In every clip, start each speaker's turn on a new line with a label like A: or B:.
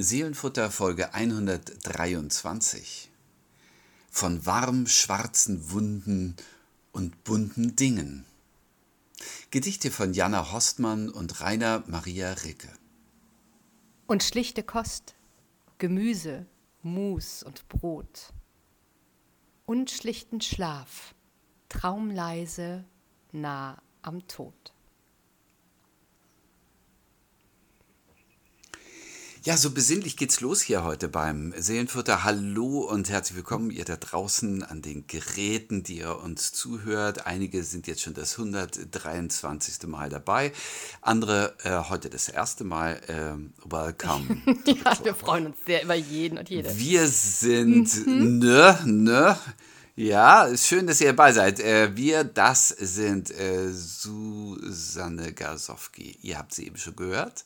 A: Seelenfutter Folge 123 von warm schwarzen Wunden und bunten Dingen. Gedichte von Jana Horstmann und Rainer Maria Ricke.
B: Und schlichte Kost, Gemüse, Mus und Brot. Und schlichten Schlaf, traumleise, nah am Tod.
A: Ja, so besinnlich geht's los hier heute beim Seelenfutter. Hallo und herzlich willkommen, ihr da draußen an den Geräten, die ihr uns zuhört. Einige sind jetzt schon das 123. Mal dabei, andere äh, heute das erste Mal. Äh, welcome.
B: ja, wir freuen uns sehr über jeden und jede.
A: Wir sind, mhm. ne, ne, ja, ist schön, dass ihr dabei seid. Äh, wir, das sind äh, Susanne Gasowski. Ihr habt sie eben schon gehört.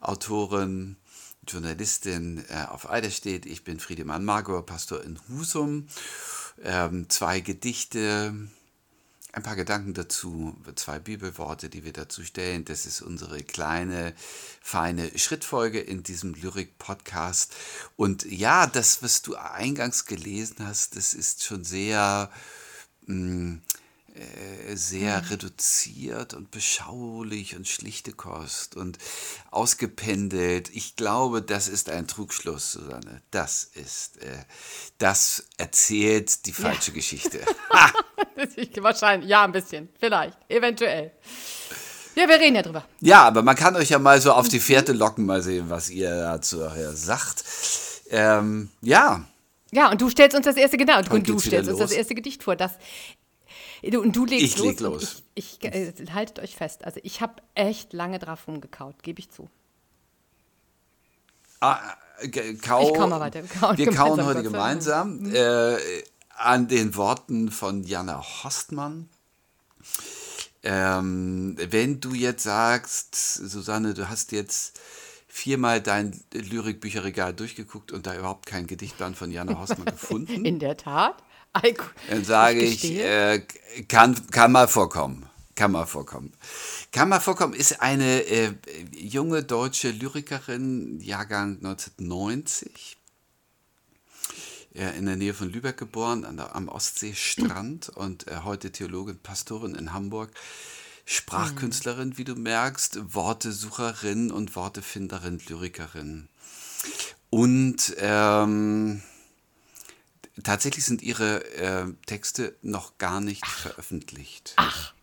A: Autorin, Journalistin äh, auf Eiderstedt. Ich bin Friedemann Magor, Pastor in Husum. Ähm, zwei Gedichte, ein paar Gedanken dazu, zwei Bibelworte, die wir dazu stellen. Das ist unsere kleine, feine Schrittfolge in diesem Lyrik-Podcast. Und ja, das, was du eingangs gelesen hast, das ist schon sehr... Mh, mm, sehr mhm. reduziert und beschaulich und schlichte Kost und ausgependelt. Ich glaube, das ist ein Trugschluss, Susanne. Das ist, äh, das erzählt die falsche ja. Geschichte.
B: Wahrscheinlich, ja, ein bisschen, vielleicht, eventuell. Ja, wir reden ja drüber.
A: Ja, aber man kann euch ja mal so auf die Fährte locken, mal sehen, was ihr dazu sagt. Ähm, ja.
B: Ja, und du stellst uns das erste, genau, und du stellst uns das erste Gedicht vor, das und du legst
A: ich los. Leg los.
B: Ich, ich äh, haltet euch fest. Also ich habe echt lange drauf rumgekaut, gebe ich zu.
A: Ah, äh, kau, ich komme weiter. Wir kauen, wir kauen heute gemeinsam mhm. äh, an den Worten von Jana Hostmann. Ähm, wenn du jetzt sagst, Susanne, du hast jetzt viermal dein Lyrikbücherregal durchgeguckt und da überhaupt kein Gedichtband von Jana Hostmann gefunden.
B: In der Tat.
A: Dann sage ich, ich äh, kann, kann mal vorkommen. Kann mal vorkommen. Kann mal vorkommen ist eine äh, junge deutsche Lyrikerin, Jahrgang 1990 in der Nähe von Lübeck geboren, der, am Ostseestrand und äh, heute Theologin, Pastorin in Hamburg. Sprachkünstlerin, wie du merkst, Wortesucherin und Wortefinderin, Lyrikerin. Und ähm, Tatsächlich sind ihre äh, Texte noch gar nicht Ach. veröffentlicht.
B: Ach.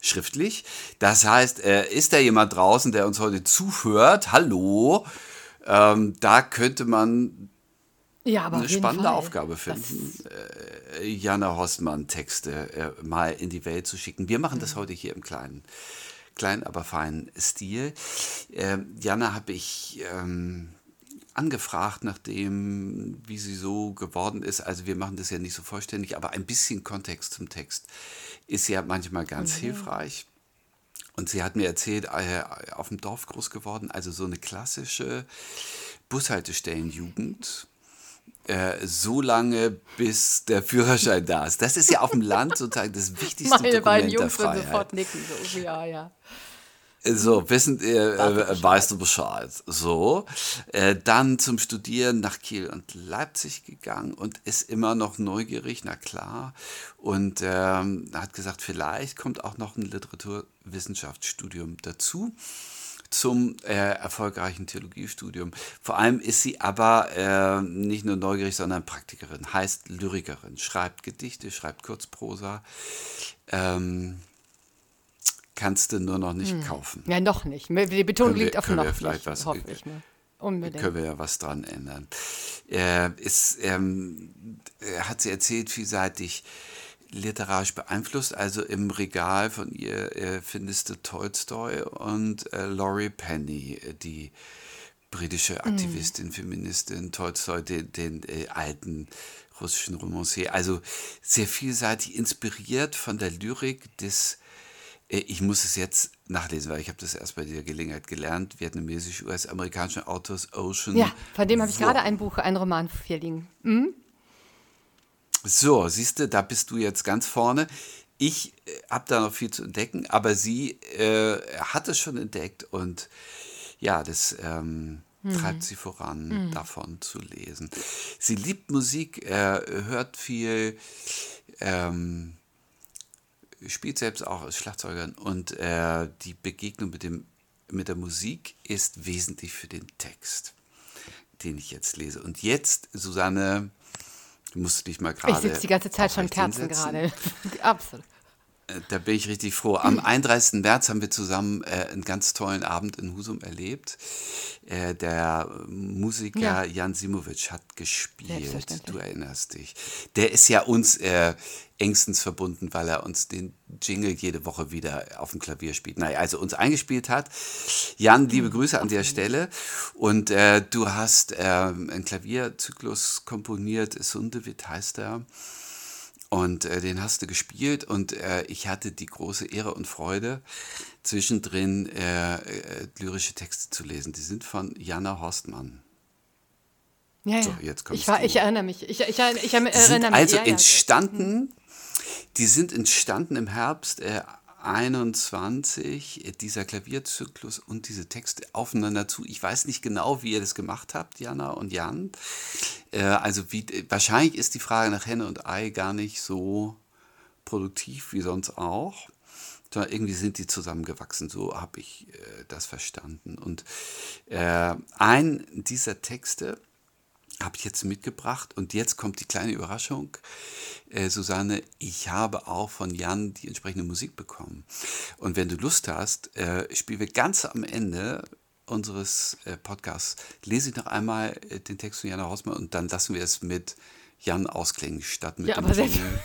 A: Schriftlich. Das heißt, äh, ist da jemand draußen, der uns heute zuhört? Hallo. Ähm, da könnte man
B: ja,
A: eine spannende. Aufgabe finden, äh, Jana Horstmann Texte äh, mal in die Welt zu schicken. Wir machen das mhm. heute hier im kleinen, kleinen aber feinen Stil. Ähm, Jana habe ich ähm, angefragt, nachdem, wie sie so geworden ist. Also wir machen das ja nicht so vollständig, aber ein bisschen Kontext zum Text ist ja manchmal ganz mhm. hilfreich. Und sie hat mir erzählt, äh, auf dem Dorf groß geworden, also so eine klassische Bushaltestellenjugend. Äh, so lange, bis der Führerschein da ist. Das ist ja auf dem Land sozusagen das wichtigste Meine Dokument beiden Jungs der Freiheit. sofort nicken, so, ja, ja. So, wissen, äh, äh, weißt du Bescheid. So, äh, dann zum Studieren nach Kiel und Leipzig gegangen und ist immer noch neugierig, na klar. Und ähm, hat gesagt, vielleicht kommt auch noch ein Literaturwissenschaftsstudium dazu zum äh, erfolgreichen Theologiestudium. Vor allem ist sie aber äh, nicht nur neugierig, sondern Praktikerin, heißt Lyrikerin, schreibt Gedichte, schreibt Kurzprosa. Ähm, kannst du nur noch nicht hm. kaufen.
B: Ja, noch nicht. Die Betonung
A: wir,
B: liegt auf noch
A: vielleicht nicht, was, hoffe ich mal. Unbedingt. Können wir ja was dran ändern. Äh, ist, ähm, hat sie erzählt, vielseitig literarisch beeinflusst. Also im Regal von ihr äh, findest du Tolstoy und äh, Laurie Penny, äh, die britische hm. Aktivistin, mm. Feministin, Tolstoy, den, den äh, alten russischen Romancier. Also sehr vielseitig inspiriert von der Lyrik des ich muss es jetzt nachlesen, weil ich habe das erst bei dieser Gelegenheit gelernt. Vietnamesisch-US-amerikanischen Autors Ocean.
B: Ja, von dem habe ich gerade ein Buch, einen Roman hier liegen. Mhm.
A: So, siehst du, da bist du jetzt ganz vorne. Ich äh, habe da noch viel zu entdecken, aber sie äh, hat es schon entdeckt und ja, das ähm, treibt sie voran, davon zu lesen. Sie liebt Musik, äh, hört viel, ähm, spielt selbst auch als Schlagzeugerin und äh, die Begegnung mit, dem, mit der Musik ist wesentlich für den Text, den ich jetzt lese. Und jetzt, Susanne, du musst dich mal gerade.
B: Ich sitze die ganze Zeit schon Kerzen gerade. Absolut.
A: Da bin ich richtig froh. Am 31. März haben wir zusammen äh, einen ganz tollen Abend in Husum erlebt. Äh, der Musiker
B: Ja.
A: Jan Simovic hat gespielt. Du erinnerst dich. Der ist ja uns äh, engstens verbunden, weil er uns den Jingle jede Woche wieder auf dem Klavier spielt. Naja, also uns eingespielt hat. Jan, liebe Grüße an der Stelle. Und äh, du hast äh, einen Klavierzyklus komponiert. Sundewit heißt er. Und äh, den hast du gespielt und äh, ich hatte die große Ehre und Freude, zwischendrin äh, äh, lyrische Texte zu lesen. Die sind von Jana Horstmann.
B: Ja,
A: So,
B: ja.
A: jetzt kommst
B: ich, war, ich erinnere mich. Ich, ich, ich erinnere
A: Die sind
B: mich.
A: also
B: ja, ja.
A: entstanden, die sind entstanden im Herbst äh, 21, äh, dieser Klavierzyklus und diese Texte aufeinander zu. Ich weiß nicht genau, wie ihr das gemacht habt, Jana und Jan. Äh, also wie, äh, wahrscheinlich ist die Frage nach Henne und Ei gar nicht so produktiv wie sonst auch. Sondern irgendwie sind die zusammengewachsen, so habe ich das verstanden. Und ein dieser Texte habe ich jetzt mitgebracht und jetzt kommt die kleine Überraschung. Äh, Susanne, ich habe auch von Jan die entsprechende Musik bekommen. Und wenn du Lust hast, äh, spielen wir ganz am Ende unseres äh, Podcasts, lese ich noch einmal äh, den Text von Jana Hausmann und dann lassen wir es mit Jan ausklingen, statt mit
B: Ja,
A: dem
B: aber
A: Jingle.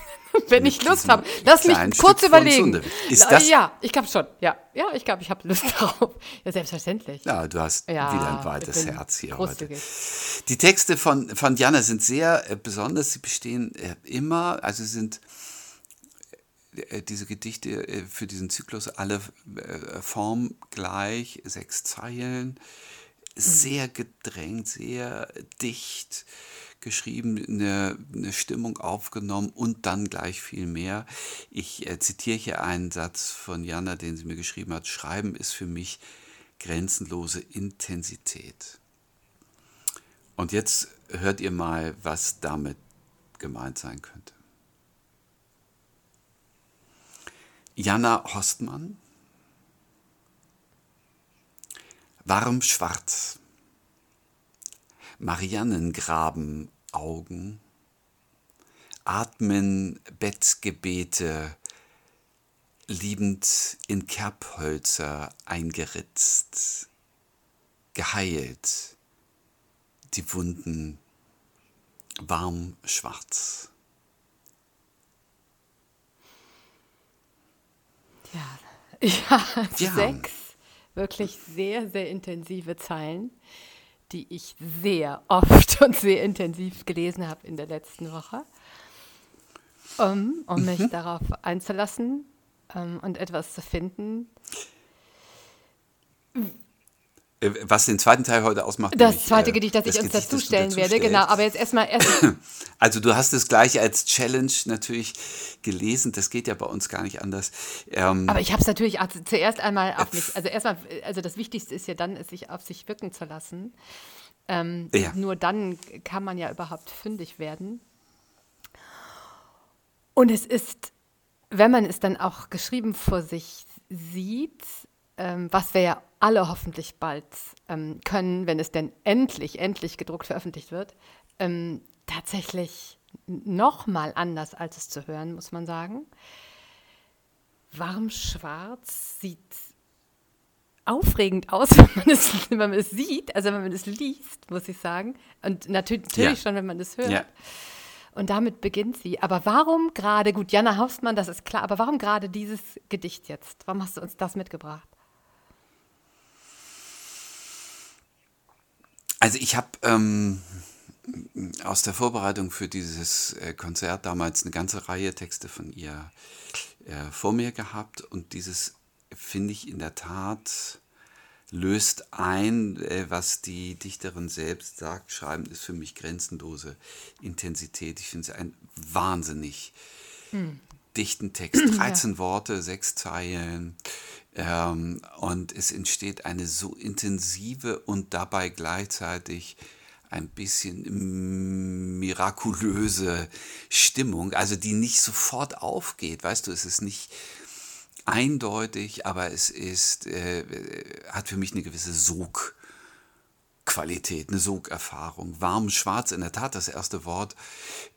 B: wenn ich Lust habe. Lass mich kurz
A: Stück
B: überlegen.
A: Ist das-
B: ja, ich glaube schon. Ja, ja ich glaube, ich habe Lust darauf. Ja, selbstverständlich.
A: Ja, du hast
B: Ja,
A: wieder ein weites Herz hier
B: großzügig.
A: heute. Die Texte von, von Jana sind sehr äh, besonders. Sie bestehen äh, immer, also sind äh, diese Gedichte für diesen Zyklus alle formgleich, sechs Zeilen, sehr gedrängt, sehr dicht geschrieben, eine, eine Stimmung aufgenommen und dann gleich viel mehr. Ich äh, zitiere hier einen Satz von Jana, den sie mir geschrieben hat. Schreiben ist für mich grenzenlose Intensität. Und jetzt hört ihr mal, was damit gemeint sein könnte. Jana Hostmann, warm schwarz, Mariannengraben Augen, atmen Bettgebete, liebend in Kerbhölzer eingeritzt, geheilt, die Wunden warm schwarz.
B: Ja, ja,
A: Ja.
B: sechs wirklich sehr, sehr intensive Zeilen, die ich sehr oft und sehr intensiv gelesen habe in der letzten Woche, um, um mich
A: Mhm.
B: darauf einzulassen ähm, und etwas zu finden.
A: Äh, Was den zweiten Teil heute ausmacht.
B: Das
A: nämlich,
B: zweite
A: äh,
B: Gedicht, das ich uns
A: Gedicht, das du
B: dazustellen werde, genau. Aber jetzt erstmal erst.
A: Also du hast es gleich als Challenge natürlich gelesen. Das geht ja bei uns gar nicht anders. Ähm,
B: Aber ich habe es natürlich zuerst einmal auf mich, also erstmal, also das Wichtigste ist ja dann, es sich auf sich wirken zu lassen. Ähm,
A: Ja.
B: Nur dann kann man ja überhaupt fündig werden. Und es ist, wenn man es dann auch geschrieben vor sich sieht, ähm, was wir ja alle hoffentlich bald ähm, können, wenn es denn endlich, endlich gedruckt veröffentlicht wird, ähm, tatsächlich noch mal anders, als es zu hören, muss man sagen. Warm schwarz sieht aufregend aus, wenn man, es, wenn man es sieht, also wenn man es liest, muss ich sagen. Und natürlich, natürlich
A: Ja.
B: schon, wenn man es hört.
A: ja.
B: Und damit beginnt sie. Aber warum gerade, gut, Jana Hausmann, das ist klar, aber warum gerade dieses Gedicht jetzt? Warum hast du uns das mitgebracht?
A: Also ich habe ähm, aus der Vorbereitung für dieses äh, Konzert damals eine ganze Reihe Texte von ihr äh, vor mir gehabt und dieses finde ich in der Tat löst ein, äh, was die Dichterin selbst sagt. Schreiben ist für mich grenzenlose Intensität. Ich finde es ein wahnsinnig dichten Text. 13 Worte, sechs Zeilen. Ähm, und es entsteht eine so intensive und dabei gleichzeitig ein bisschen mirakulöse Stimmung, also die nicht sofort aufgeht. Weißt du, es ist nicht eindeutig, aber es ist, äh, hat für mich eine gewisse Sogqualität, eine Sogerfahrung. Warm, schwarz, in der Tat das erste Wort.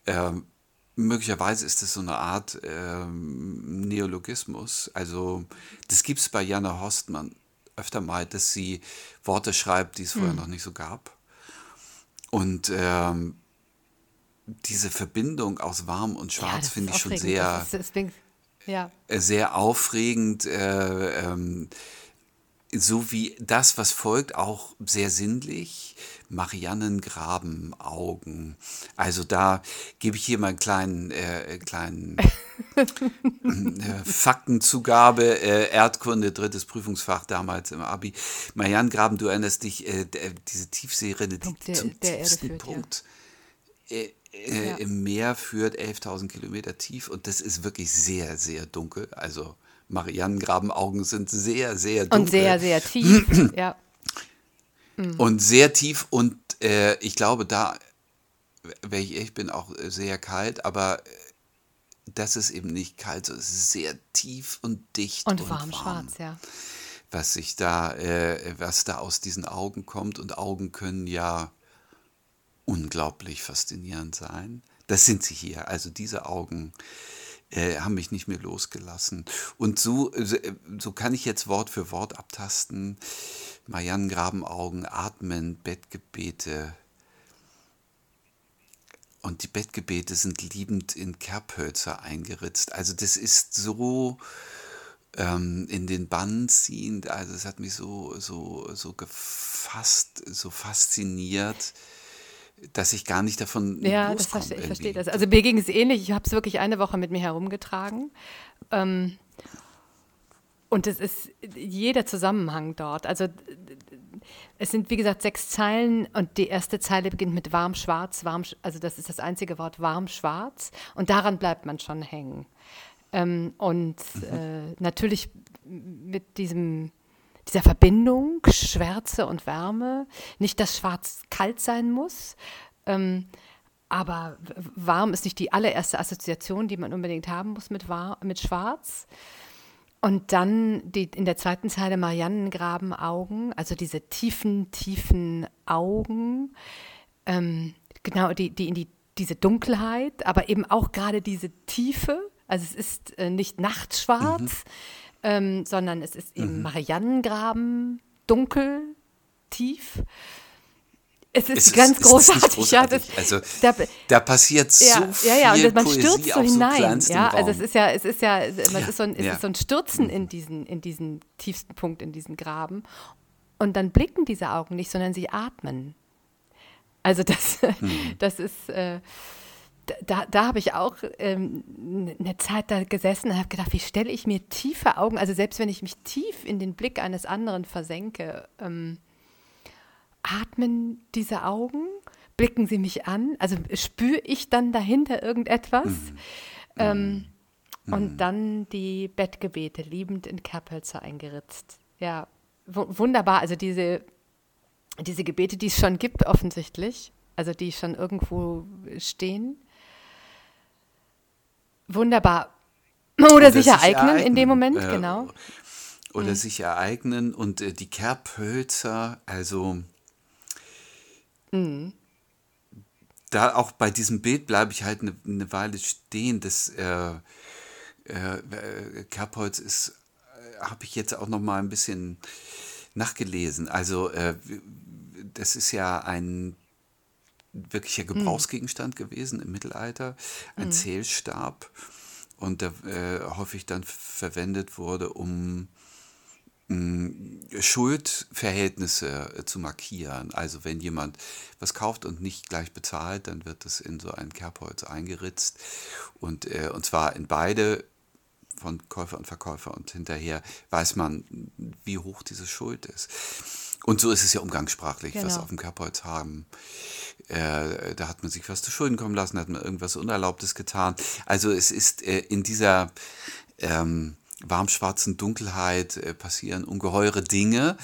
A: Ähm, möglicherweise ist es so eine Art ähm, Neologismus. Also das gibt es bei Jana Horstmann öfter mal, dass sie Worte schreibt, die es vorher hm. noch nicht so gab. Und ähm, diese Verbindung aus warm und schwarz ja, finde ich schon sehr, ist, ja. Äh, sehr aufregend. Äh, ähm, so wie das, was folgt, auch sehr sinnlich. Mariannengraben, Augen. Also da gebe ich hier mal einen kleinen, äh, kleinen äh, Faktenzugabe, äh, Erdkunde, drittes Prüfungsfach damals im Abi. Mariannengraben, du erinnerst dich, äh, diese Tiefseerinne, die der, zum der tiefsten führt, Punkt ja. Äh, äh, ja. im Meer führt, 11.000 Kilometer tief und das ist wirklich sehr, sehr dunkel. Also Mariannengrabenaugen sind sehr, sehr dunkel.
B: Und sehr, sehr tief, ja.
A: Mhm. Und sehr tief und äh, ich glaube, da, wenn ich ehrlich bin, auch sehr kalt, aber das ist eben nicht kalt, es ist sehr tief und dicht
B: und, und warm, warm, schwarz, ja.
A: Was sich da, äh, was da aus diesen Augen kommt und Augen können ja unglaublich faszinierend sein. Das sind sie hier, also diese Augen äh, haben mich nicht mehr losgelassen. Und so, äh, so kann ich jetzt Wort für Wort abtasten. Marianne Grabenaugen, Atmen, Bettgebete. Und die Bettgebete sind liebend in Kerbhölzer eingeritzt. Also das ist so ähm, in den Bann ziehend. Also es hat mich so, so, so gefasst, so fasziniert dass ich gar nicht davon
B: Ja, das verstehe, ich verstehe das. Also mir ging es ähnlich. Ich habe es wirklich eine Woche mit mir herumgetragen. Ähm, und es ist jeder Zusammenhang dort. Also es sind, wie gesagt, sechs Zeilen und die erste Zeile beginnt mit warm schwarz, warm, also das ist das einzige Wort warm schwarz und daran bleibt man schon hängen. Ähm, und mhm. äh, natürlich mit diesem dieser Verbindung Schwärze und Wärme. Nicht, dass Schwarz kalt sein muss, ähm, aber warm ist nicht die allererste Assoziation, die man unbedingt haben muss mit, war mit Schwarz. Und dann die, in der zweiten Zeile Mariannengrabenaugen, also diese tiefen, tiefen Augen, ähm, genau, die, die in die, diese Dunkelheit, aber eben auch gerade diese Tiefe. Also es ist äh, nicht nachtschwarz, mhm ähm, sondern es ist eben mhm. Mariannengraben, dunkel, tief. Es ist, es ganz ist, großartig. großartig. Ja,
A: also da, da, passiert so ja, viel ja, ja, und man Poesie stürzt so hinein.
B: So ja, also es ist ja, es ist ja, es ist so ein, es ist so ein Stürzen in diesen, in diesen tiefsten Punkt, in diesen Graben. Und dann blicken diese Augen nicht, sondern sie atmen. Also das, mhm. das ist. Äh, da, da habe ich auch ähm, eine Zeit da gesessen und habe gedacht, wie stelle ich mir tiefe Augen, also selbst wenn ich mich tief in den Blick eines anderen versenke, ähm, atmen diese Augen, blicken sie mich an, also spüre ich dann dahinter irgendetwas. Mhm. Ähm, mhm. Und dann die Bettgebete, liebend in Kerbhölzer eingeritzt. Ja, wunderbar, also diese, diese Gebete, die es schon gibt offensichtlich, also die schon irgendwo stehen Wunderbar. Oder, oder sich, ereignen, ereignen, in dem Moment, äh, genau.
A: Oder mhm. sich ereignen und äh, die Kerbhölzer, also mhm. da auch bei diesem Bild bleibe ich halt eine, eine Weile stehen. Das äh, äh Kerbholz ist, äh, habe ich jetzt auch noch mal ein bisschen nachgelesen. Also äh, das ist ja ein wirklicher hm. Gebrauchsgegenstand gewesen im Mittelalter, ein mhm. Zählstab und der äh, häufig dann verwendet wurde, um mh, hm, Schuldverhältnisse äh, zu markieren. Also wenn jemand was kauft und nicht gleich bezahlt, dann wird es in so ein Kerbholz eingeritzt und, äh, und zwar in beide von Käufer und Verkäufer und hinterher weiß man, wie hoch diese Schuld ist. Und so ist es ja umgangssprachlich, genau. was auf dem Kerbholz haben. Äh, da hat man sich was zu Schulden kommen lassen, hat man irgendwas Unerlaubtes getan. Also es ist äh, in dieser ähm, warmschwarzen Dunkelheit äh, passieren ungeheure Dinge,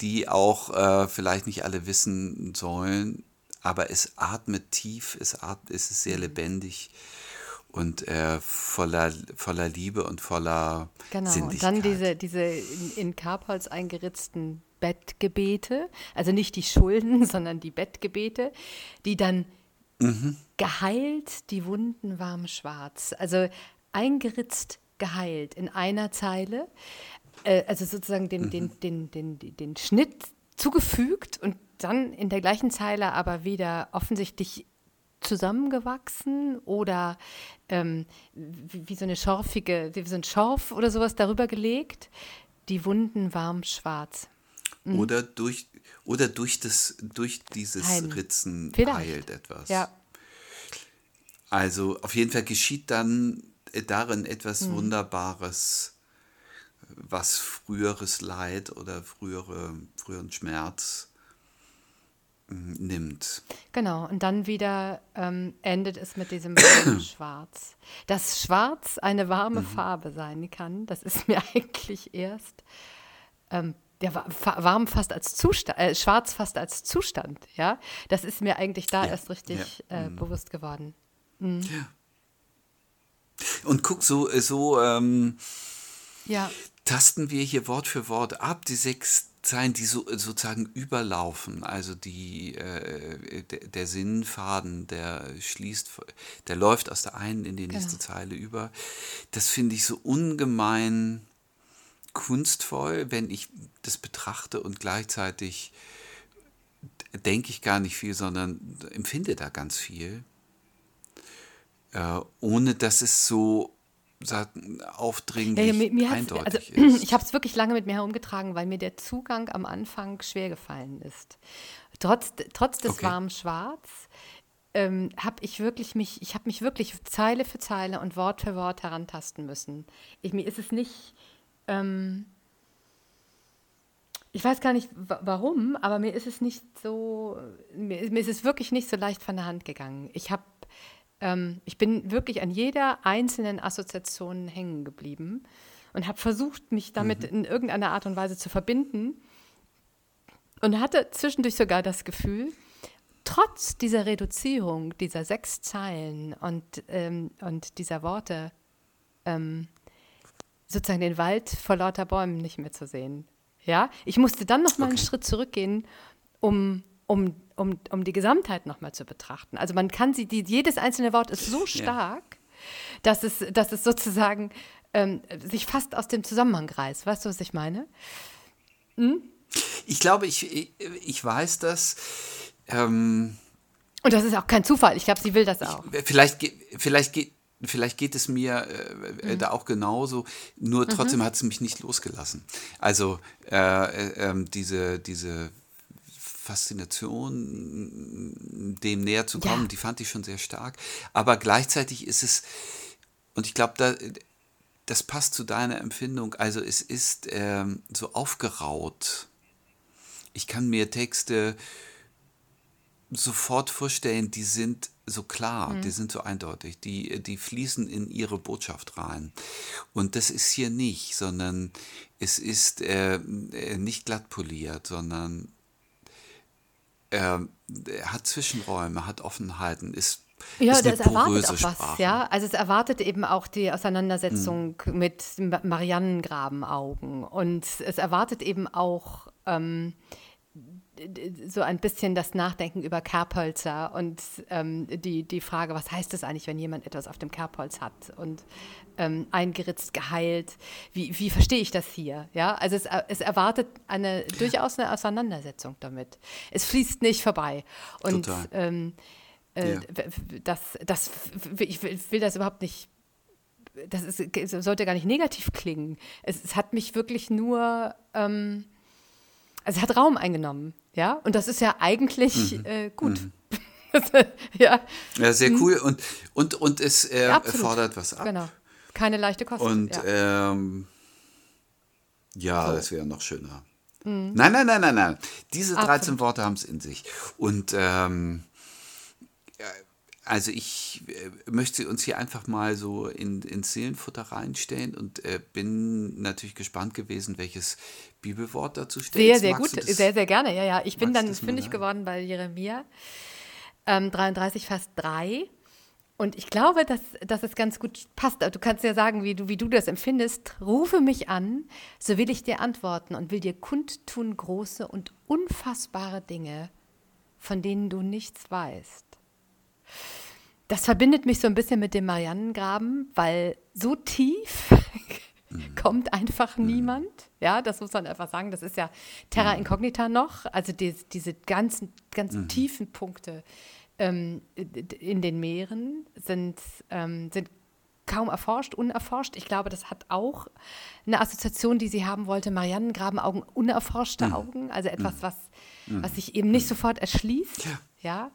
A: die auch äh, vielleicht nicht alle wissen sollen, aber es atmet tief, es, atmet, es ist sehr
B: Mhm.
A: lebendig und äh, voller, voller Liebe und voller
B: Genau, und
A: Sinnlichkeit.
B: dann diese, diese in, in Kerbholz eingeritzten Bettgebete, also nicht die Schulden, sondern die Bettgebete, die dann geheilt, die Wunden warm schwarz. Also eingeritzt, geheilt in einer Zeile, äh, also sozusagen den, den, den, den, den, den Schnitt zugefügt und dann in der gleichen Zeile aber wieder offensichtlich zusammengewachsen oder ähm, wie, wie so eine schorfige, wie so ein Schorf oder sowas darüber gelegt. Die Wunden warm schwarz.
A: Oder durch oder durch das durch dieses
B: Heilen.
A: Ritzen
B: Vielleicht.
A: heilt etwas.
B: Ja,
A: Also auf jeden Fall geschieht dann darin etwas
B: Mhm.
A: Wunderbares, was früheres Leid oder frühere, früheren Schmerz nimmt.
B: genau. Und dann wieder ähm, endet es mit diesem Schwarz. Dass Schwarz eine warme Farbe sein kann, das ist mir eigentlich erst ähm, ja, warm fast als Zustand, äh, schwarz fast als Zustand, ja. Das ist mir eigentlich da
A: Ja,
B: erst richtig äh, bewusst geworden.
A: Und guck, so, äh, so ähm,
B: Ja,
A: tasten wir hier Wort für Wort ab, die sechs Zeilen, die so, sozusagen überlaufen. Also die, äh, der, der Sinnfaden, der schließt, der läuft aus der einen in die nächste
B: Genau.
A: Zeile über. Das finde ich so ungemein kunstvoll, wenn ich das betrachte und gleichzeitig denke ich gar nicht viel, sondern empfinde da ganz viel, äh, ohne dass es so aufdringlich
B: Ja, ja,
A: eindeutig
B: also,
A: ist.
B: Ich habe es wirklich lange mit mir herumgetragen, weil mir der Zugang am Anfang schwer gefallen ist. Trotz, trotz des
A: Okay.
B: warmen Schwarz ähm, habe ich wirklich mich, ich habe mich wirklich Zeile für Zeile und Wort für Wort herantasten müssen. Ich, mir ist es nicht, ähm, ich weiß gar nicht wa- warum, aber mir ist es nicht so, mir, mir ist es wirklich nicht so leicht von der Hand gegangen. Ich habe, ähm, ich bin wirklich an jeder einzelnen Assoziation hängen geblieben und habe versucht, mich damit in irgendeiner Art und Weise zu verbinden und hatte zwischendurch sogar das Gefühl, trotz dieser Reduzierung dieser sechs Zeilen und, ähm, und dieser Worte, ähm, sozusagen den Wald vor lauter Bäumen nicht mehr zu sehen. Ja, ich musste dann noch mal einen
A: Okay.
B: Schritt zurückgehen, um, um, um, um die Gesamtheit noch mal zu betrachten. Also man kann sie, die, jedes einzelne Wort ist so stark, dass, es, dass es sozusagen ähm, sich fast aus dem Zusammenhang reißt. Weißt du, was ich meine?
A: Ich glaube, ich, ich, ich weiß das. Ähm,
B: Und das ist auch kein Zufall. Ich glaube, sie will das auch.
A: vielleicht, ge- vielleicht, geht, vielleicht geht es mir
B: Mhm.
A: äh, äh, da auch genauso, nur trotzdem hat es mich nicht losgelassen. Also äh, äh, ähm, diese, diese Faszination, dem näher zu kommen,
B: Ja.
A: die fand ich schon sehr stark. Aber gleichzeitig ist es, und ich glaube, da, das passt zu deiner Empfindung, also es ist ähm, so aufgeraut. Ich kann mir Texte sofort vorstellen, die sind so klar, die sind so eindeutig, die, die fließen in ihre Botschaft rein. Und das ist hier nicht, sondern es ist äh, äh, nicht glatt poliert, sondern äh, hat Zwischenräume, hat Offenheiten, ist,
B: Ja,
A: ist
B: das erwartet auch was,
A: Sprache.
B: ja. Also es erwartet eben auch die Auseinandersetzung
A: Hm.
B: mit Ma- Mariannengrabenaugen und es erwartet eben auch ähm, so ein bisschen das Nachdenken über Kerbhölzer und ähm, die, die Frage, was heißt es eigentlich, wenn jemand etwas auf dem Kerbholz hat und ähm, eingeritzt, geheilt, wie, wie verstehe ich das hier? Ja, also es, es erwartet eine durchaus eine Auseinandersetzung damit. Es fließt nicht vorbei und
A: Total.
B: ähm, äh,
A: Ja.
B: das, das, ich will, will das überhaupt nicht, das ist, sollte gar nicht negativ klingen. Es, es hat mich wirklich nur, ähm, also es hat Raum eingenommen, ja, und das ist ja eigentlich
A: Mhm.
B: äh, gut. ja,
A: Ja, sehr cool und, und, und es äh,
B: Ja,
A: fordert was ab.
B: genau. Keine leichte Kost.
A: Und
B: ja.
A: ähm, ja,
B: So.
A: das wäre noch schöner. Nein, nein, nein, nein, nein. Diese 13
B: Absolut.
A: Worte haben es in sich. Und ähm, ja, also ich äh, möchte uns hier einfach mal so in, ins Seelenfutter reinstellen und äh, bin natürlich gespannt gewesen, welches Bibelwort dazu steht.
B: Sehr, sehr gut, sehr, sehr gerne. Ja, ja. Ich bin dann fündig geworden bei Jeremia ähm, 33, Vers 3. Und ich glaube, dass, dass es ganz gut passt. Du kannst ja sagen, wie du, wie du das empfindest. Rufe mich an, so will ich dir antworten und will dir kundtun große und unfassbare Dinge, von denen du nichts weißt. Das verbindet mich so ein bisschen mit dem Mariannengraben, weil so tief kommt einfach mhm. niemand. Ja, das muss man einfach sagen. Das ist ja Terra mhm. Incognita noch. Also die, diese ganzen, ganzen mhm. tiefen Punkte ähm, in den Meeren sind, ähm, sind kaum erforscht, unerforscht. Ich glaube, das hat auch eine Assoziation, die sie haben wollte. Mariannengrabenaugen, unerforschte mhm. Augen, also etwas, was, mhm. was sich eben nicht sofort erschließt. Ja. ja?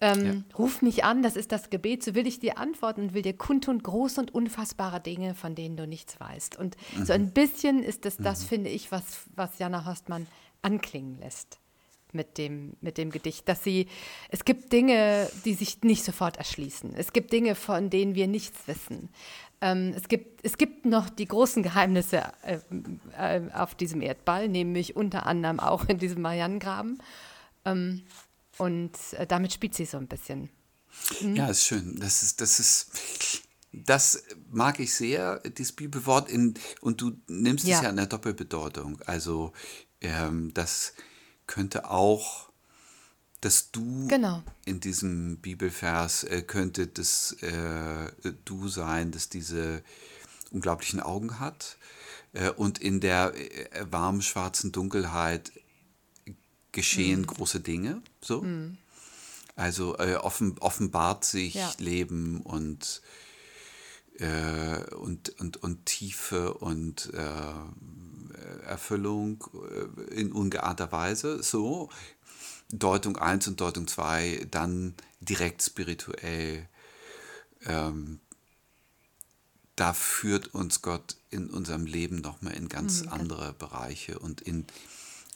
B: Ähm, ja. Ruf mich an, das ist das Gebet, so will ich dir antworten und will dir kundtun große und unfassbare Dinge, von denen du nichts weißt. Und mhm. so ein bisschen ist es das, mhm. finde ich, was, was Jana Horstmann anklingen lässt mit dem, mit dem Gedicht, dass sie, es gibt Dinge, die sich nicht sofort erschließen. Es gibt Dinge, von denen wir nichts wissen. Ähm, es, gibt, es gibt noch die großen Geheimnisse äh, äh, auf diesem Erdball, nämlich unter anderem auch in diesem Marianengraben. Ähm, und äh, damit spielt sie so ein bisschen.
A: Mhm. Ja, ist schön. Das ist, das ist, das mag ich sehr, dieses Bibelwort. In, und du nimmst ja. es ja in der Doppelbedeutung. Also, ähm, das könnte auch, dass du genau. in diesem Bibelvers äh, könnte das äh, du sein, das diese unglaublichen Augen hat äh, und in der äh, warmen schwarzen Dunkelheit geschehen mhm. große Dinge. So. Mhm. Also äh, offen, offenbart sich ja. Leben und, äh, und, und, und Tiefe und Erfüllung äh, in ungeahnter Weise. So. Deutung 1 und Deutung 2 dann direkt spirituell. Ähm, da führt uns Gott in unserem Leben nochmal in ganz mhm. andere Bereiche und in,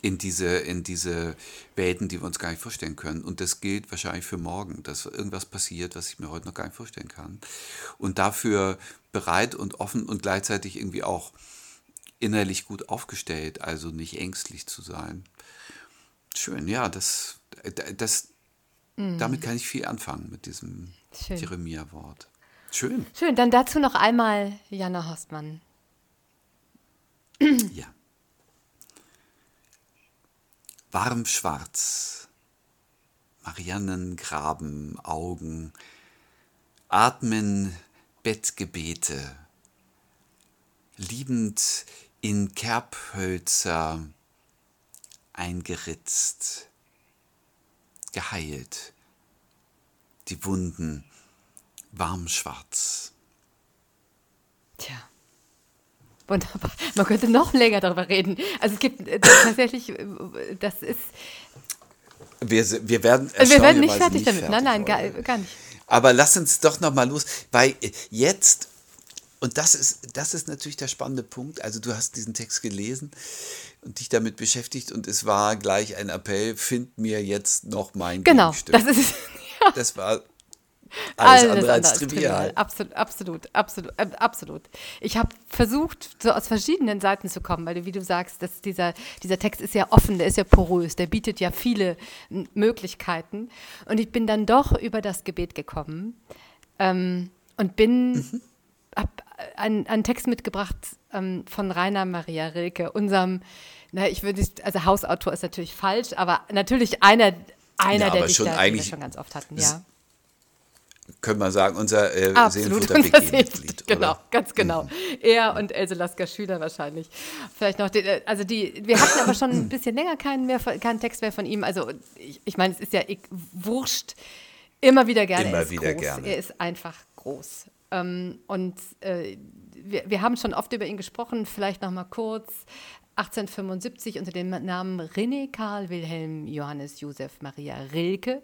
A: in diese, in diese Welten, die wir uns gar nicht vorstellen können. Und das gilt wahrscheinlich für morgen, dass irgendwas passiert, was ich mir heute noch gar nicht vorstellen kann. Und dafür bereit und offen und gleichzeitig irgendwie auch innerlich gut aufgestellt, also nicht ängstlich zu sein. Schön, ja, das, das, mhm. damit kann ich viel anfangen mit diesem Jeremia-Wort. Schön.
B: Schön, dann dazu noch einmal Jana Horstmann.
A: Ja warm schwarz. Mariannengraben, Augen, atmen Bettgebete, liebend in Kerbhölzer eingeritzt, geheilt, die Wunden warmschwarz.
B: Tja. Wunderbar. Man könnte noch länger darüber reden. Also es gibt äh, tatsächlich, äh, das ist.
A: Wir, wir werden,
B: wir werden nicht fertig nicht damit. Fertig nein, nein, gar, gar, nicht.
A: Aber lass uns doch noch mal los, weil jetzt und das ist, das ist natürlich der spannende Punkt. Also du hast diesen Text gelesen und dich damit beschäftigt und es war gleich ein Appell, find mir jetzt noch mein
B: Genau, das ist
A: ja. Das war alles, Alles andere als trivial. trivial.
B: Absolut, absolut, absolut, äh, absolut. Ich habe versucht, so aus verschiedenen Seiten zu kommen, weil du, wie du sagst, dass dieser, dieser Text ist ja offen, der ist ja porös, der bietet ja viele Möglichkeiten. Und ich bin dann doch über das Gebet gekommen ähm, und bin, mhm. habe einen, einen, Text mitgebracht ähm, von Rainer Maria Rilke, unserem, na, ich würde, also Hausautor ist natürlich falsch, aber natürlich einer, einer ja, der Dichter, die wir schon ganz oft hatten, ja
A: können wir sagen, unser äh,
B: Seelenfutter-WG-Mitglied. Genau, oder? ganz genau. Mhm. Er und Else Lasker Schüler wahrscheinlich. Vielleicht noch, den, äh, also die, wir hatten aber schon ein bisschen länger keinen, mehr, keinen Text mehr von ihm. Also ich, ich meine, es ist ja ich, wurscht, immer wieder gerne.
A: Immer wieder
B: groß.
A: gerne.
B: Er ist einfach groß. Ähm, und äh, wir, wir haben schon oft über ihn gesprochen, vielleicht noch mal kurz. 1875 unter dem Namen René Karl Wilhelm Johannes Josef Maria Rilke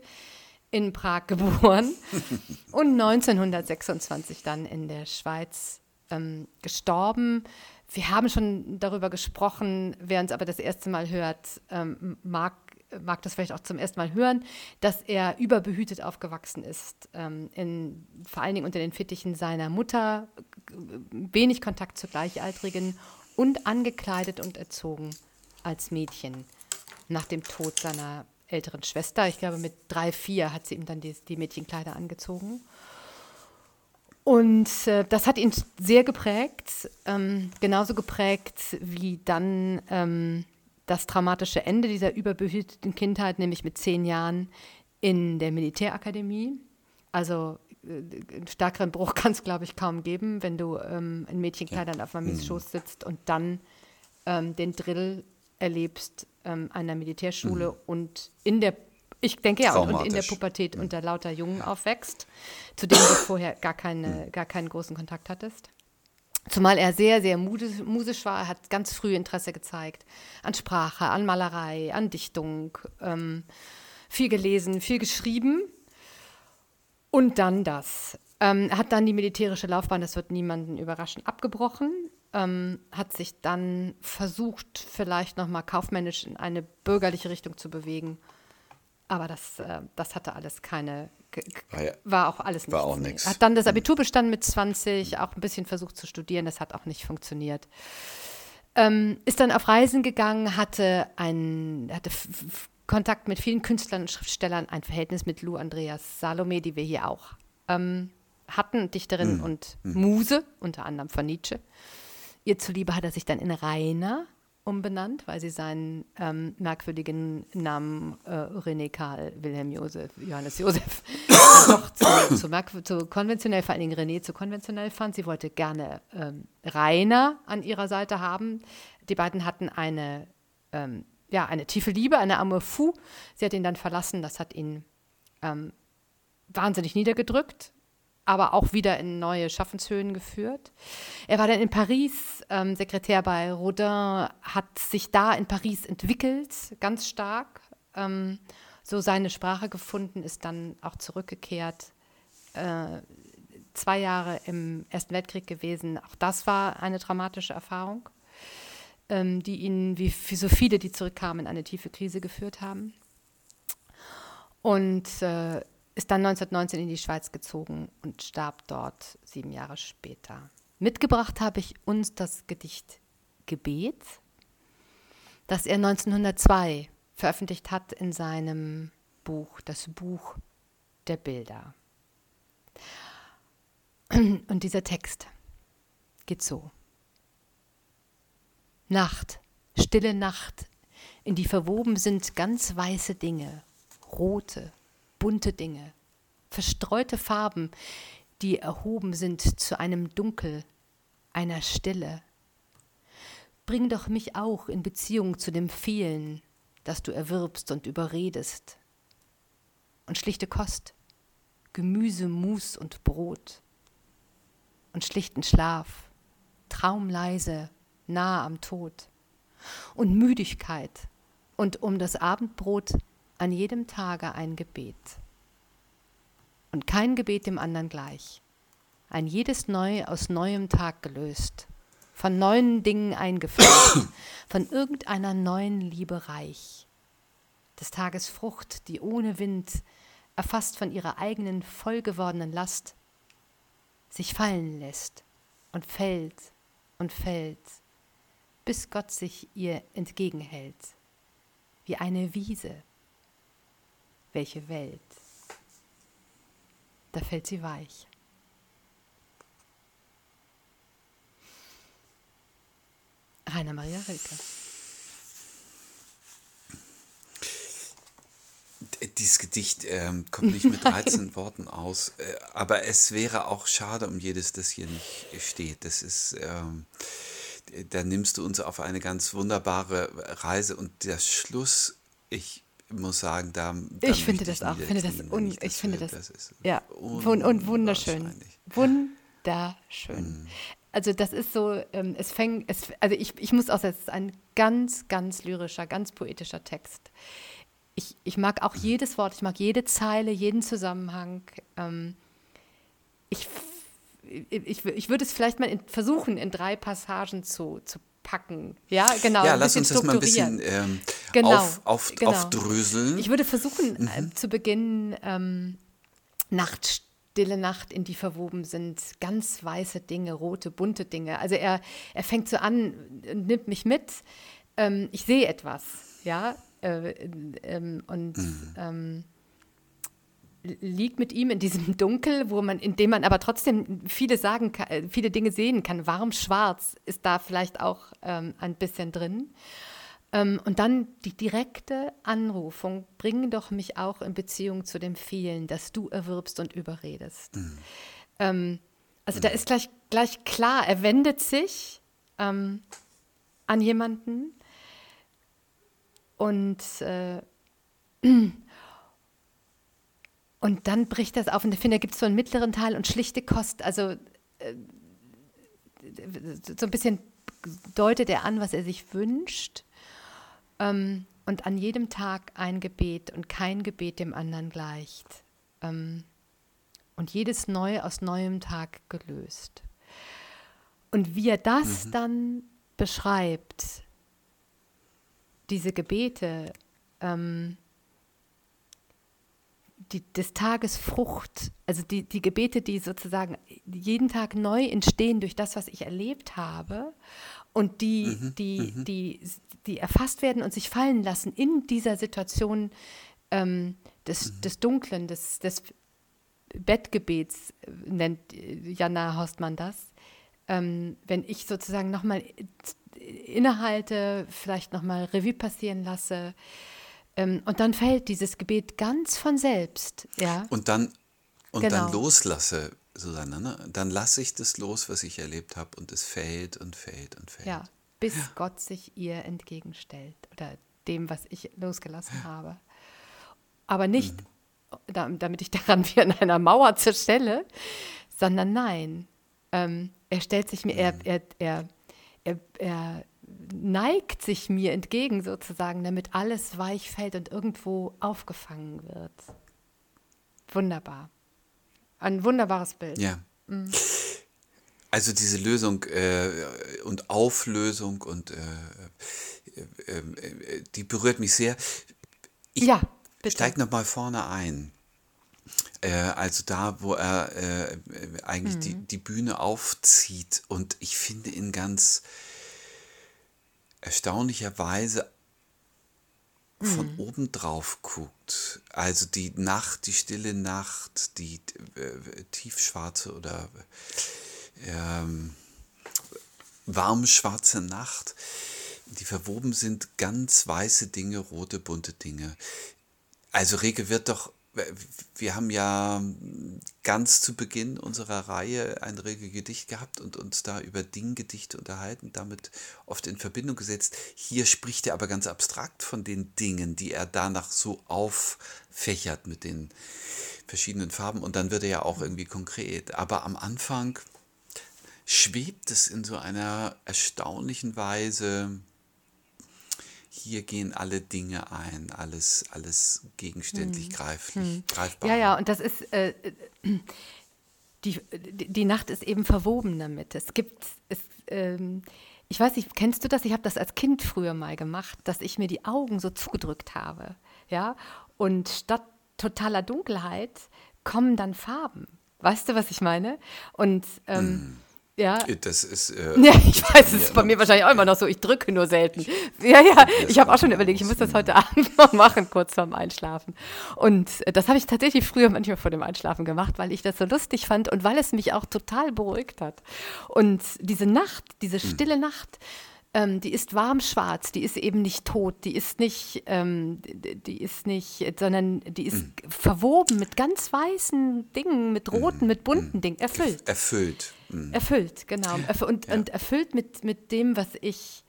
B: in Prag geboren und 1926 dann in der Schweiz ähm, gestorben. Wir haben schon darüber gesprochen, wer uns aber das erste Mal hört, ähm, mag mag das vielleicht auch zum ersten Mal hören, dass er überbehütet aufgewachsen ist, ähm, in, vor allen Dingen unter den Fittichen seiner Mutter, wenig Kontakt zu Gleichaltrigen und angekleidet und erzogen als Mädchen nach dem Tod seiner älteren Schwester. Ich glaube, mit drei, vier hat sie ihm dann die, die Mädchenkleider angezogen. Und äh, das hat ihn sehr geprägt, ähm, genauso geprägt wie dann ähm, das traumatische Ende dieser überbehüteten Kindheit, nämlich mit zehn Jahren in der Militärakademie. Also äh, einen stärkeren Bruch kann es, glaube ich, kaum geben, wenn du ähm, in Mädchenkleidern ja. auf Mamis mhm. Schoß sitzt und dann ähm, den Drill erlebst ähm, einer Militärschule mhm. und in der ich denke ja, und, und in der Pubertät mhm. unter lauter Jungen aufwächst, zu denen du vorher gar, keine, gar keinen großen Kontakt hattest. Zumal er sehr, sehr musisch war. Er hat ganz früh Interesse gezeigt an Sprache, an Malerei, an Dichtung. Ähm, viel gelesen, viel geschrieben. Und dann das. Ähm, hat dann die militärische Laufbahn, das wird niemanden überraschen, abgebrochen. Ähm, hat sich dann versucht, vielleicht nochmal kaufmännisch in eine bürgerliche Richtung zu bewegen aber das, äh, das hatte alles keine, war, auch alles
A: nicht. War auch nichts.
B: Hat dann das Abitur bestanden mit 20, auch ein bisschen versucht zu studieren, das hat auch nicht funktioniert. Ähm, ist dann auf Reisen gegangen, hatte, ein, hatte Kontakt mit vielen Künstlern und Schriftstellern, ein Verhältnis mit Lou Andreas Salome, die wir hier auch ähm, hatten, Dichterin mhm. und mhm. Muse, unter anderem von Nietzsche. Ihr zuliebe hat er sich dann in Rainer umbenannt, weil sie seinen ähm, merkwürdigen Namen äh, René Karl Wilhelm Josef Johannes Josef doch zu, zu, zu, konventionell, vor allen Dingen René zu konventionell fand. Sie wollte gerne ähm, Rainer an ihrer Seite haben. Die beiden hatten eine, ähm, ja, eine tiefe Liebe, eine Amour fou. Sie hat ihn dann verlassen. Das hat ihn ähm, wahnsinnig niedergedrückt aber auch wieder in neue Schaffenshöhen geführt. Er war dann in Paris ähm, Sekretär bei Rodin, hat sich da in Paris entwickelt, ganz stark, ähm, so seine Sprache gefunden, ist dann auch zurückgekehrt. Äh, zwei Jahre im Ersten Weltkrieg gewesen. Auch das war eine dramatische Erfahrung, ähm, die ihn, wie für so viele, die zurückkamen, in eine tiefe Krise geführt haben. Und äh, ist dann 1919 in die Schweiz gezogen und starb dort sieben Jahre später. Mitgebracht habe ich uns das Gedicht Gebet, das er 1902 veröffentlicht hat in seinem Buch, das Buch der Bilder. Und dieser Text geht so. Nacht, stille Nacht, in die verwoben sind ganz weiße Dinge, rote, bunte Dinge, verstreute Farben, die erhoben sind zu einem Dunkel, einer Stille. Bring doch mich auch in Beziehung zu dem Vielen, das du erwirbst und überredest. Und schlichte Kost, Gemüse, Mus und Brot. Und schlichten Schlaf, traumleise, nah am Tod. Und Müdigkeit und um das Abendbrot an jedem Tage ein Gebet. Und kein Gebet dem anderen gleich. Ein jedes neu aus neuem Tag gelöst, von neuen Dingen eingefüllt, von irgendeiner neuen Liebe reich. Des Tages Frucht, die ohne Wind, erfasst von ihrer eigenen voll gewordenen Last, sich fallen lässt und fällt und fällt, bis Gott sich ihr entgegenhält, wie eine Wiese, welche Welt. Da fällt sie weich. Rainer Maria Rilke.
A: Dieses Gedicht ähm, kommt nicht mit 13 Worten aus, äh, aber es wäre auch schade um jedes, das hier nicht steht. Das ist, ähm, da nimmst du uns auf eine ganz wunderbare Reise und der Schluss, ich muss sagen, da.
B: da ich finde das auch. Finde das un, ich, das finde das, das ja und, und wunderschön. Wunderschön. Mm. Also das ist so, ähm, es fängt, es, also ich, ich muss auch sagen, es ist ein ganz, ganz lyrischer, ganz poetischer Text. Ich, ich mag auch jedes Wort, ich mag jede Zeile, jeden Zusammenhang. Ähm, ich, ich, ich würde es vielleicht mal in, versuchen, in drei Passagen zu, zu packen. Ja, genau.
A: Ja, lass uns das mal ein bisschen ähm, genau, auf, auf, genau. aufdröseln.
B: Ich würde versuchen, mhm. äh, zu Beginn ähm, Nacht, stille Nacht, in die verwoben sind ganz weiße Dinge, rote, bunte Dinge. Also er, er fängt so an, nimmt mich mit. Ähm, ich sehe etwas, ja, äh, ähm, und mhm. Liegt mit ihm in diesem Dunkel, wo man, in dem man aber trotzdem viele sagen kann, äh, viele Dinge sehen kann. Warm schwarz ist da vielleicht auch ähm, ein bisschen drin. Ähm, und dann die direkte Anrufung, bring doch mich auch in Beziehung zu dem vielen, dass du erwirbst und überredest. Mhm. Ähm, also mhm. da ist gleich, gleich klar, er wendet sich ähm, an jemanden und äh, Und dann bricht das auf und ich finde, da gibt es so einen mittleren Teil und schlichte Kost. Also äh, so ein bisschen deutet er an, was er sich wünscht. Ähm, und an jedem Tag ein Gebet und kein Gebet dem anderen gleicht. Ähm, und jedes Neue aus neuem Tag gelöst. Und wie er das mhm. dann beschreibt, diese Gebete, ähm, die, des Tages Frucht, also die, die Gebete, die sozusagen jeden Tag neu entstehen durch das, was ich erlebt habe und die, mhm, die, mhm. die, die erfasst werden und sich fallen lassen in dieser Situation ähm, des, mhm. des Dunklen, des, des Bettgebets, nennt Jana Horstmann das. Ähm, wenn ich sozusagen nochmal innehalte, vielleicht nochmal Revue passieren lasse, und dann fällt dieses Gebet ganz von selbst. Ja?
A: Und dann, und genau. dann loslasse, Susanne, ne? dann lasse ich das los, was ich erlebt habe, und es fällt und fällt und fällt.
B: Ja, bis ja. Gott sich ihr entgegenstellt oder dem, was ich losgelassen ja. habe. Aber nicht, mhm. damit ich daran wie an einer Mauer zerstelle, sondern nein, ähm, er stellt sich mir, mhm. er, er, er, er, er neigt sich mir entgegen sozusagen, damit alles weich fällt und irgendwo aufgefangen wird. Wunderbar. Ein wunderbares Bild.
A: Ja. Mhm. Also diese Lösung äh, und Auflösung und äh, äh, äh die berührt mich sehr. Ich ja, steige nochmal vorne ein. Äh, also da, wo er äh, eigentlich mhm. die, die Bühne aufzieht und ich finde ihn ganz erstaunlicherweise von mhm. oben drauf guckt. Also die Nacht, die stille Nacht, die äh, tiefschwarze oder ähm, warmschwarze Nacht, die verwoben sind ganz weiße Dinge, rote, bunte Dinge. Also Rege wird doch wir haben ja ganz zu Beginn unserer Reihe ein rege Gedicht gehabt und uns da über Dinggedichte unterhalten, damit oft in Verbindung gesetzt. Hier spricht er aber ganz abstrakt von den Dingen, die er danach so auffächert mit den verschiedenen Farben und dann wird er ja auch irgendwie konkret. Aber am Anfang schwebt es in so einer erstaunlichen Weise hier gehen alle Dinge ein, alles, alles gegenständlich hm. greiflich, hm. greifbar.
B: Ja, ja, und das ist, äh, die, die Nacht ist eben verwoben damit. Es gibt, es, ähm, ich weiß nicht, kennst du das? Ich habe das als Kind früher mal gemacht, dass ich mir die Augen so zugedrückt habe, ja, und statt totaler Dunkelheit kommen dann Farben. Weißt du, was ich meine? Und ähm, mm. Ja.
A: Das ist. Äh,
B: ja, ich weiß, es ist bei mir wahrscheinlich auch immer noch so. Ich drücke nur selten. Ja, ja, ich habe auch schon überlegt, ich muss das heute Abend noch machen, kurz vorm Einschlafen. Und äh, das habe ich tatsächlich früher manchmal vor dem Einschlafen gemacht, weil ich das so lustig fand und weil es mich auch total beruhigt hat. Und diese Nacht, diese hm. stille Nacht, ähm, die ist warm-schwarz, die ist eben nicht tot, die ist nicht, ähm, die ist nicht, sondern die ist mm. verwoben mit ganz weißen Dingen, mit roten, mm. mit bunten mm. Dingen, erfüllt.
A: Erfüllt.
B: Erfüllt, genau. Und, ja. und erfüllt mit, mit dem, was ich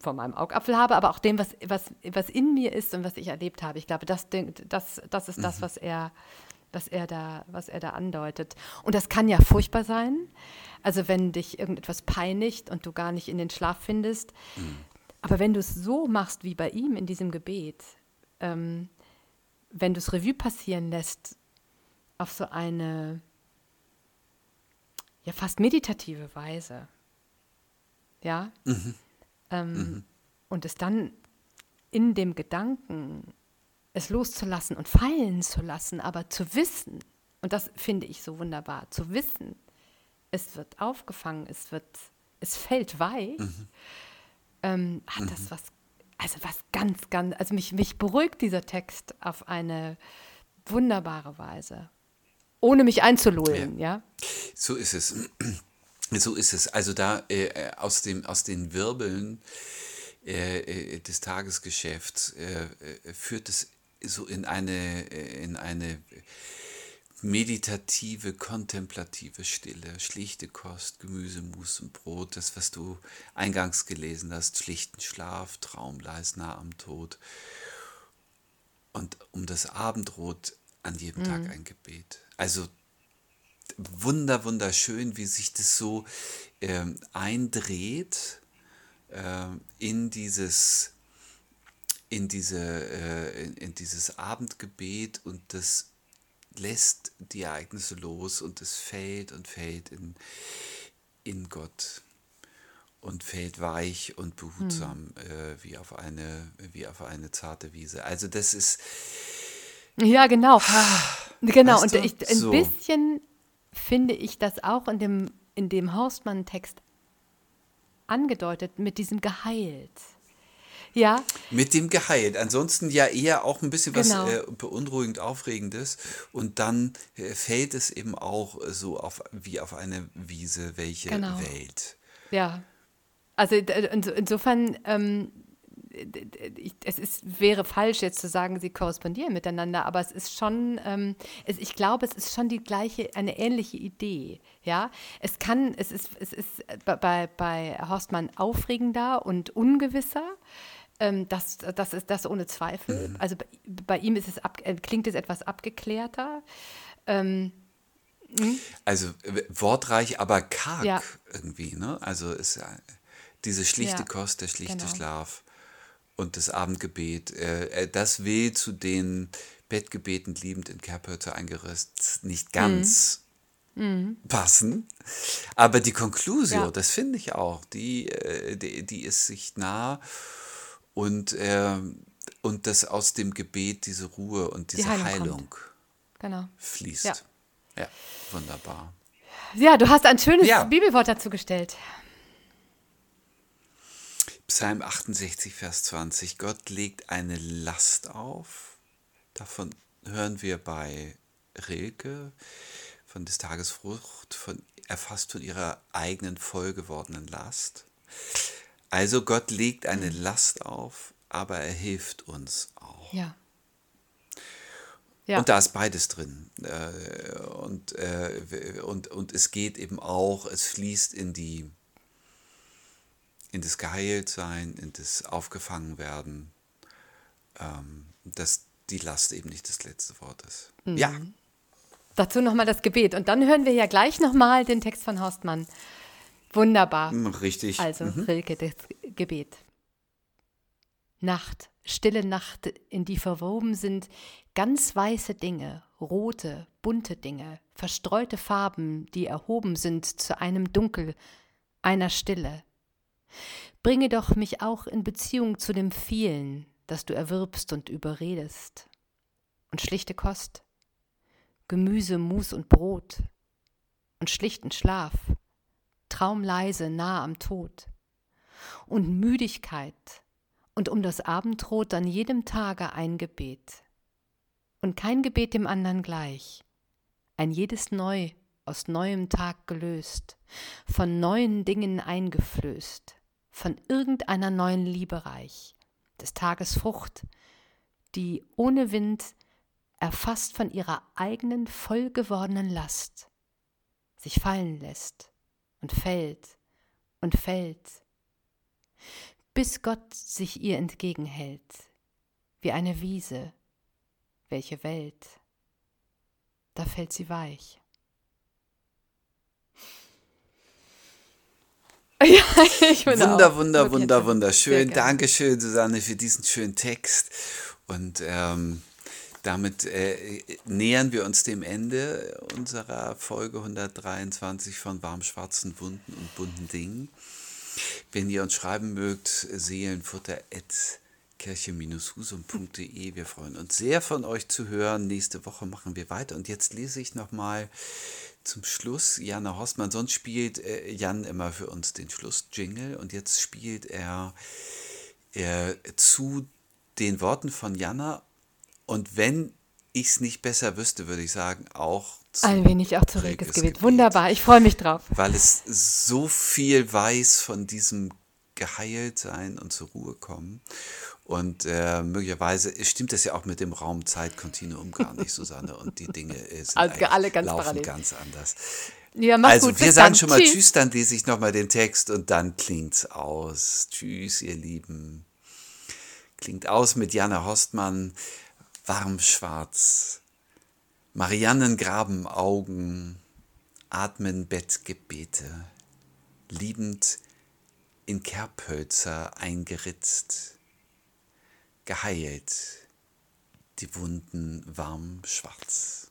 B: von meinem Augapfel habe, aber auch dem, was, was, was in mir ist und was ich erlebt habe. Ich glaube, das, das, das ist das, mhm. was er, was, er da, was er da andeutet. Und das kann ja furchtbar sein. Also wenn dich irgendetwas peinigt und du gar nicht in den Schlaf findest. Mhm. Aber wenn du es so machst wie bei ihm in diesem Gebet, ähm, wenn du es Revue passieren lässt auf so eine ja fast meditative Weise, ja. Ähm, Und es dann in dem Gedanken, es loszulassen und fallen zu lassen, aber zu wissen, und das finde ich so wunderbar, zu wissen, es wird aufgefangen, es wird, es fällt weich, ähm, hat das was, also was ganz, ganz, also mich, mich beruhigt dieser Text auf eine wunderbare Weise, ohne mich einzulullen, ja.
A: So ist es. So ist es. Also da äh, aus, dem, aus den Wirbeln äh, äh, des Tagesgeschäfts äh, äh, führt es so in eine, in eine meditative, kontemplative Stille, schlichte Kost, Gemüse, Mus und Brot, das, was du eingangs gelesen hast, schlichten Schlaf, Traumleis nah am Tod. Und um das Abendrot an jedem Tag ein Gebet. Also wunder, wunderschön, wie sich das so ähm, eindreht ähm, in dieses in, diese, äh, in, in dieses Abendgebet und das lässt die Ereignisse los und es fällt und fällt in, in Gott und fällt weich und behutsam äh, wie, auf eine, wie auf eine zarte Wiese. Also das ist,
B: Ja, genau. Genau,
A: Weißt
B: und ich, ein
A: So.
B: bisschen finde ich das auch in dem, in dem Hausmann-Text angedeutet mit diesem geheilt. Ja,
A: Mit dem geheilt. Ansonsten ja eher auch ein bisschen was
B: Genau.
A: äh, beunruhigend Aufregendes. Und dann äh, fällt es eben auch äh, so auf, wie auf eine Wiese, welche
B: Genau.
A: Welt.
B: ja. Also insofern, ähm, es ist, wäre falsch jetzt zu sagen, sie korrespondieren miteinander, aber es ist schon, ähm, es, ich glaube, es ist schon die gleiche, eine ähnliche Idee. Ja, es kann, es ist, es ist bei- bei, bei Horstmann aufregender und ungewisser. Ähm, das, das ist das ohne Zweifel. Also bei, bei ihm ist es ab, äh, klingt es etwas abgeklärter.
A: Also äh, wortreich, aber karg
B: Ja.
A: irgendwie. Ne? Also ist ja diese schlichte
B: Ja,
A: Kost, der schlichte
B: genau.
A: Schlaf und das Abendgebet. Äh, äh, das will zu den Bettgebeten liebend in Kerpötte eingerüstet nicht ganz passen. Aber die Conclusio,
B: Ja.
A: das finde ich auch, die, äh, die, die ist sich nah und, ähm, und dass aus dem Gebet diese Ruhe und diese
B: Heilung
A: Heilung,
B: kommt. Genau.
A: fließt.
B: Ja.
A: ja, wunderbar.
B: Ja, du hast ein schönes
A: Ja.
B: Bibelwort dazu gestellt.
A: Psalm 68, Vers 20. Gott legt eine Last auf. Davon hören wir bei Rilke von des Tages Frucht, von, erfasst von ihrer eigenen voll gewordenen Last. Also Gott legt eine Last auf, aber er hilft uns auch.
B: Ja. Ja.
A: Und da ist beides drin. Äh, Und, äh, und, und es geht eben auch, es fließt in die in das Geheiltsein, in das Aufgefangenwerden, ähm, dass die Last eben nicht das letzte Wort ist.
B: Mhm.
A: Ja,
B: Dazu nochmal das Gebet. Und dann hören wir ja gleich nochmal den Text von Horstmann. Wunderbar.
A: richtig.
B: Also Rilke, das Gebet. Nacht, stille Nacht, in die verwoben sind ganz weiße Dinge, rote, bunte Dinge, verstreute Farben, die erhoben sind zu einem Dunkel, einer Stille. Bringe doch mich auch in Beziehung zu dem vielen, das du erwirbst und überredest. Und schlichte Kost, Gemüse, Mus und Brot und schlichten Schlaf, traumleise nah am Tod. Und Müdigkeit und um das Abendrot an jedem Tage ein Gebet. Und kein Gebet dem anderen gleich, ein jedes neu aus neuem Tag gelöst, von neuen Dingen eingeflößt, von irgendeiner neuen Liebe reich, des Tages Frucht, die ohne Wind erfasst von ihrer eigenen voll gewordenen Last, sich fallen lässt und fällt und fällt, bis Gott sich ihr entgegenhält, wie eine Wiese, welche Welt, da fällt sie weich. Ja, ich bin
A: Wunder,
B: auch
A: wunder, wunder, wunderschön. Dankeschön, Susanne, für diesen schönen Text. Und ähm, damit äh, nähern wir uns dem Ende unserer Folge 123 von Warm, schwarzen Wunden und bunten Dingen. wenn ihr uns schreiben mögt, seelenfutter@ kirche-husum.de. Wir freuen uns sehr von euch zu hören. Nächste Woche machen wir weiter. Und jetzt lese ich nochmal zum Schluss Jana Horstmann. Sonst spielt äh, Jan immer für uns den Schlussjingle. Und jetzt spielt er äh, zu den Worten von Jana. Und wenn ich es nicht besser wüsste, würde ich sagen, auch
B: zu ein wenig auch zu reges Gebet. Wunderbar, ich freue mich drauf.
A: Weil es so viel weiß von diesem Geheiltsein und zur Ruhe kommen. Und äh, möglicherweise stimmt das ja auch mit dem Raum-Zeit-Kontinuum gar nicht, Susanne. Und die Dinge äh, sind
B: also alle ganz
A: laufen
B: parallel.
A: ganz anders.
B: Ja,
A: also
B: gut,
A: wir sagen
B: dann.
A: schon mal
B: Tschüss.
A: Tschüss, dann lese ich nochmal den Text und dann klingt's aus. Tschüss, ihr Lieben. Klingt aus mit Jana Horstmann, warm schwarz. Mariannen graben Augen, atmen Bettgebete, liebend in Kerbhölzer eingeritzt geheilt, die Wunden warm schwarz.